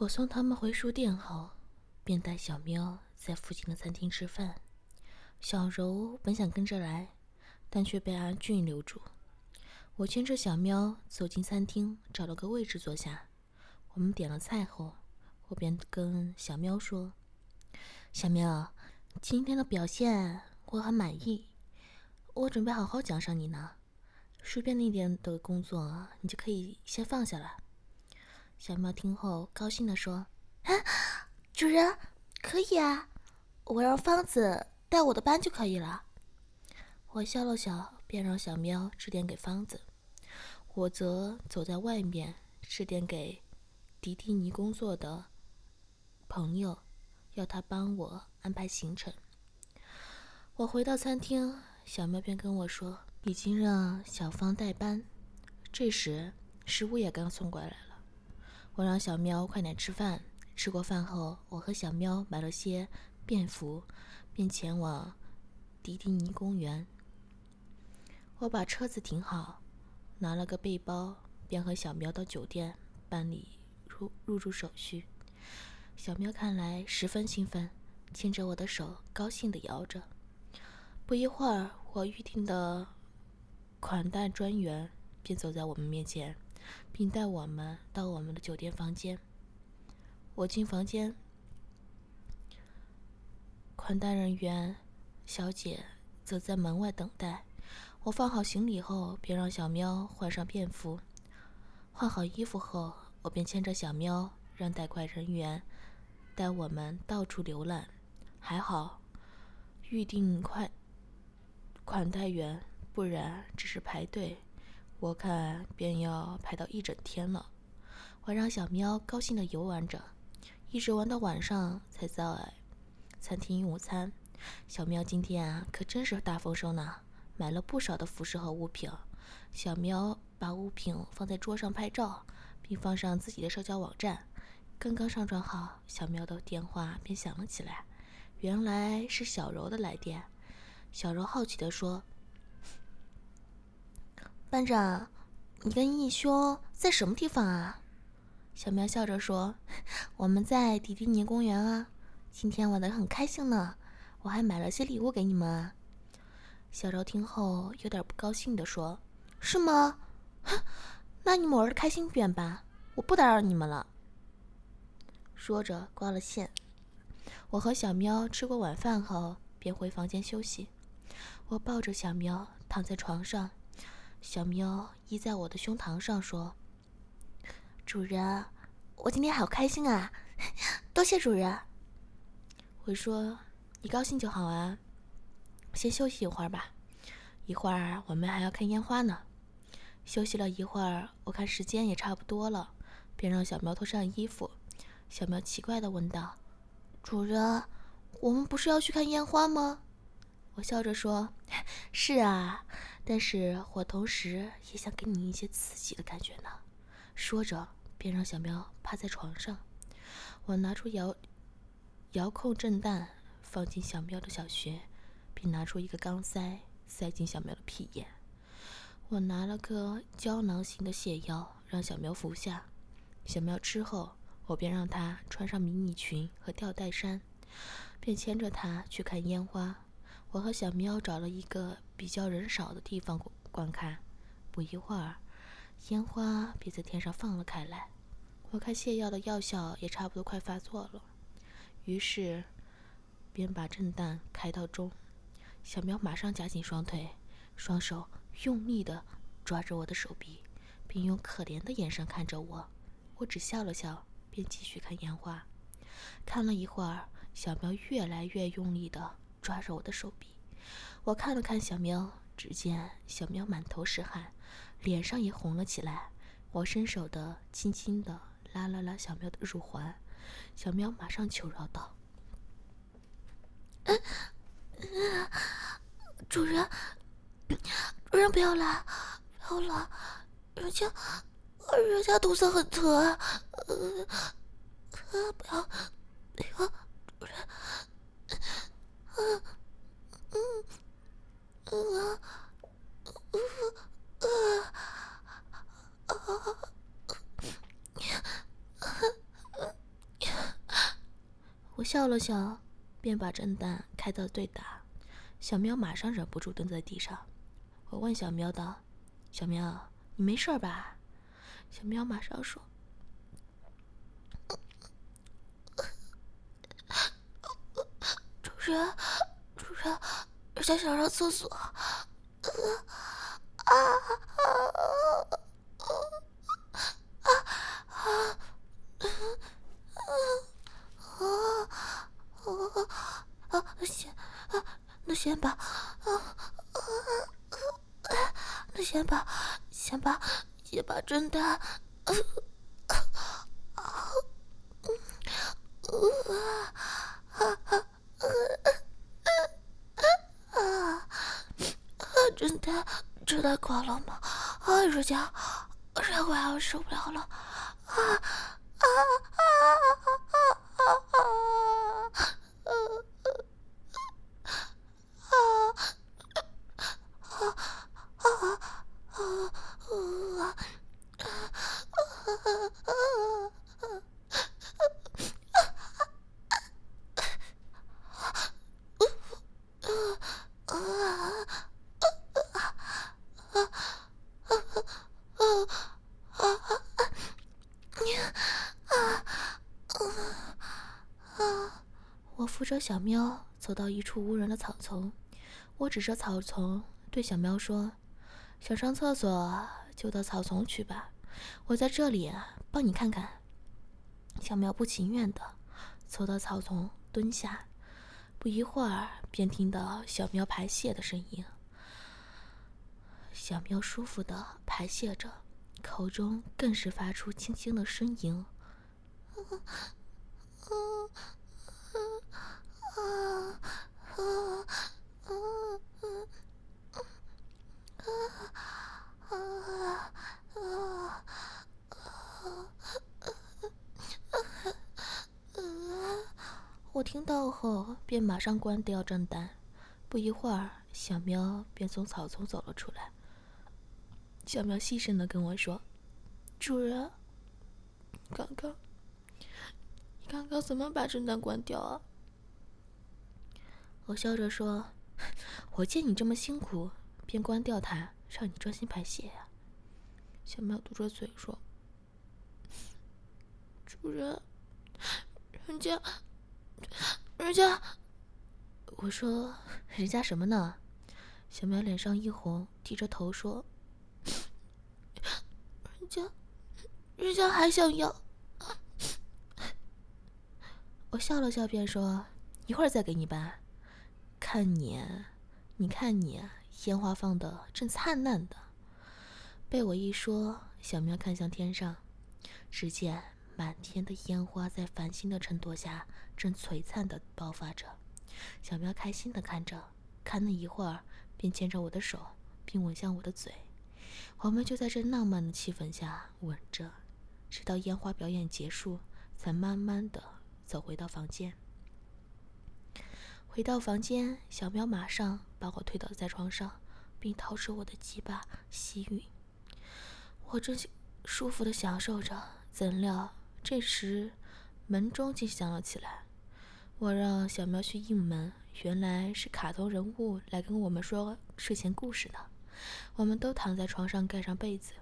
我送他们回书店后，便带小喵在附近的餐厅吃饭。小柔本想跟着来，但却被阿俊留住。我牵着小喵走进餐厅，找了个位置坐下。我们点了菜后，我便跟小喵说：“小喵，今天的表现我很满意，我准备好好奖赏你呢。书店那点的工作，你就可以先放下了。”小喵听后高兴地说：“啊，主人，可以啊，我让方子带我的班就可以了。”我笑了笑，便让小喵指点给方子，我则走在外面指点给迪迪尼工作的朋友，要他帮我安排行程。我回到餐厅，小喵便跟我说：“已经让小芳代班。”这时，食物也刚送过来了。我让小喵快点吃饭。吃过饭后，我和小喵买了些便服，便前往迪迪尼公园。我把车子停好，拿了个背包，便和小喵到酒店办理入入住手续。小喵看来十分兴奋，牵着我的手，高兴地摇着。不一会儿，我预定的款待专员便走在我们面前。并带我们到我们的酒店房间。我进房间，款待人员小姐则在门外等待。我放好行李后，便让小喵换上便服。换好衣服后，我便牵着小喵，让带款人员带我们到处浏览。还好，预定快款待员，不然只是排队。我看便要排到一整天了。我让小喵高兴地游玩着，一直玩到晚上才在餐厅用午餐。小喵今天啊，可真是大丰收呢，买了不少的服饰和物品。小喵把物品放在桌上拍照，并放上自己的社交网站。刚刚上传好，小喵的电话便响了起来。原来是小柔的来电。小柔好奇地说。班长，你跟义兄在什么地方啊？小喵笑着说：“我们在迪迪尼公园啊，今天玩的很开心呢。我还买了些礼物给你们。”小柔听后有点不高兴的说：“是吗？哼，那你们玩的开心点吧，我不打扰你们了。”说着挂了线。我和小喵吃过晚饭后便回房间休息。我抱着小喵躺在床上。小喵依在我的胸膛上说：“主人，我今天好开心啊！多谢主人。”我说：“你高兴就好啊，先休息一会儿吧，一会儿我们还要看烟花呢。”休息了一会儿，我看时间也差不多了，便让小喵脱上衣服。小喵奇怪的问道：“主人，我们不是要去看烟花吗？”我笑着说：“是啊。”但是我同时也想给你一些刺激的感觉呢。说着，便让小喵趴在床上。我拿出遥遥控震弹，放进小喵的小穴，并拿出一个钢塞塞进小喵的屁眼。我拿了个胶囊型的泻药，让小喵服下。小喵吃后，我便让她穿上迷你裙和吊带衫，便牵着她去看烟花。我和小喵找了一个比较人少的地方观看，不一会儿，烟花便在天上放了开来。我看泻药的药效也差不多快发作了，于是便把震弹开到中。小喵马上夹紧双腿，双手用力地抓着我的手臂，并用可怜的眼神看着我。我只笑了笑，便继续看烟花。看了一会儿，小喵越来越用力地。抓着我的手臂，我看了看小喵，只见小喵满头是汗，脸上也红了起来。我伸手的轻轻的拉了拉小喵的乳环，小喵马上求饶道：“主人，主人不要来，不要来，人家，人家肚子很疼，呃，不要，不要，主人。” 我笑了笑，便把震蛋开到对打。小喵马上忍不住蹲在地上。我问小喵道：“小喵，你没事吧？”小喵马上说：“主人，主人，人家想上厕所。”啊啊啊啊啊啊啊啊！先，那先把，那先把，先把，先把真的，真的，真的挂了吗？啊，人家，人我要受不了了，啊啊啊啊啊着小喵走到一处无人的草丛，我指着草丛对小喵说：“想上厕所就到草丛去吧，我在这里帮你看看。”小喵不情愿的走到草丛蹲下，不一会儿便听到小喵排泄的声音。小喵舒服的排泄着，口中更是发出轻轻的呻吟 听到后便马上关掉账单，不一会儿，小喵便从草丛走了出来。小喵细声的跟我说：“主人，刚刚，你刚刚怎么把震蛋关掉啊？”我笑着说：“我见你这么辛苦，便关掉它，让你专心排泄呀。”小喵嘟着嘴说：“主人，人家，人家……”我说：“人家什么呢？”小喵脸上一红，低着头说：“人家，人家还想要。”我笑了笑，便说：“一会儿再给你吧。”看你，你看你，烟花放的正灿烂的。被我一说，小喵看向天上，只见满天的烟花在繁星的衬托下正璀璨的爆发着。小喵开心的看着，看了一会儿，便牵着我的手，并吻向我的嘴。我们就在这浪漫的气氛下吻着，直到烟花表演结束，才慢慢的走回到房间。回到房间，小喵马上把我推倒在床上，并掏出我的鸡巴吸吮。我正舒服的享受着，怎料这时门钟竟响了起来。我让小喵去应门，原来是卡通人物来跟我们说睡前故事的。我们都躺在床上盖上被子，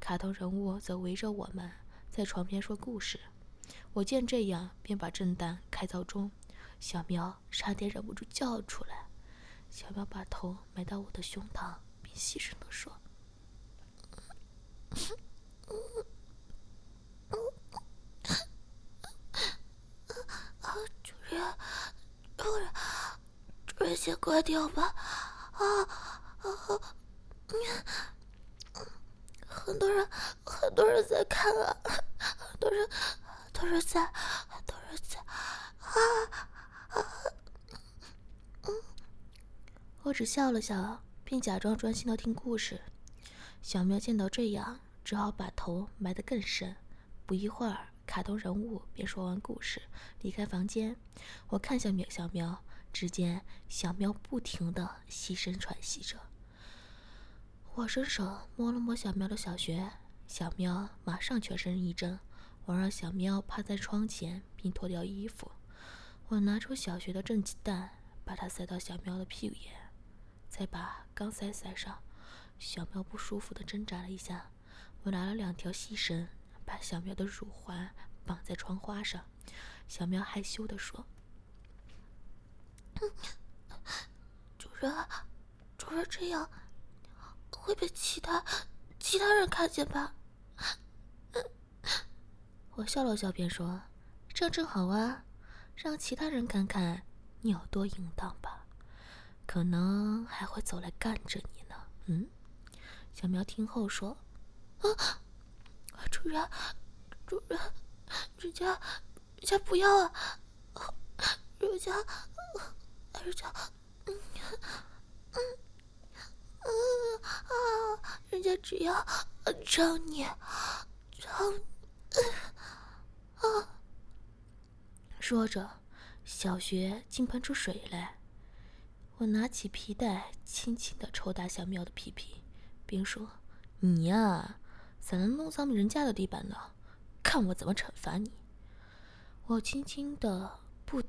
卡通人物则围着我们在床边说故事。我见这样，便把震蛋开到中。小喵差点忍不住叫了出来。小喵把头埋到我的胸膛，并细声地说：“主人，主人，主人先关掉吧。啊啊！很多人，很多人在看啊，很多人，很多人在，很多人在。啊！”我只笑了笑，并假装专心的听故事。小喵见到这样，只好把头埋得更深。不一会儿，卡通人物便说完故事，离开房间。我看向喵小喵，只见小喵不停的细声喘息着。我伸手摸了摸小喵的小穴，小喵马上全身一震。我让小喵趴在窗前，并脱掉衣服。我拿出小学的正鸡蛋，把它塞到小喵的屁股眼，再把钢塞塞上。小喵不舒服的挣扎了一下，我拿了两条细绳，把小喵的乳环绑在窗花上。小喵害羞的说：“ 主人，主人这样会被其他其他人看见吧？” 我笑了笑，便说：“这样正好啊，让其他人看看你有多淫荡吧，可能还会走来干着你呢。”嗯，小喵听后说：“啊，主人，主人，人家，人家不要啊，人家，人家，嗯，嗯，啊，人家只要找你，找你。”啊！说着，小学竟喷出水来。我拿起皮带，轻轻的抽打小喵的屁屁，并说：“你呀，咋能弄脏人家的地板呢？看我怎么惩罚你！”我轻轻的、不停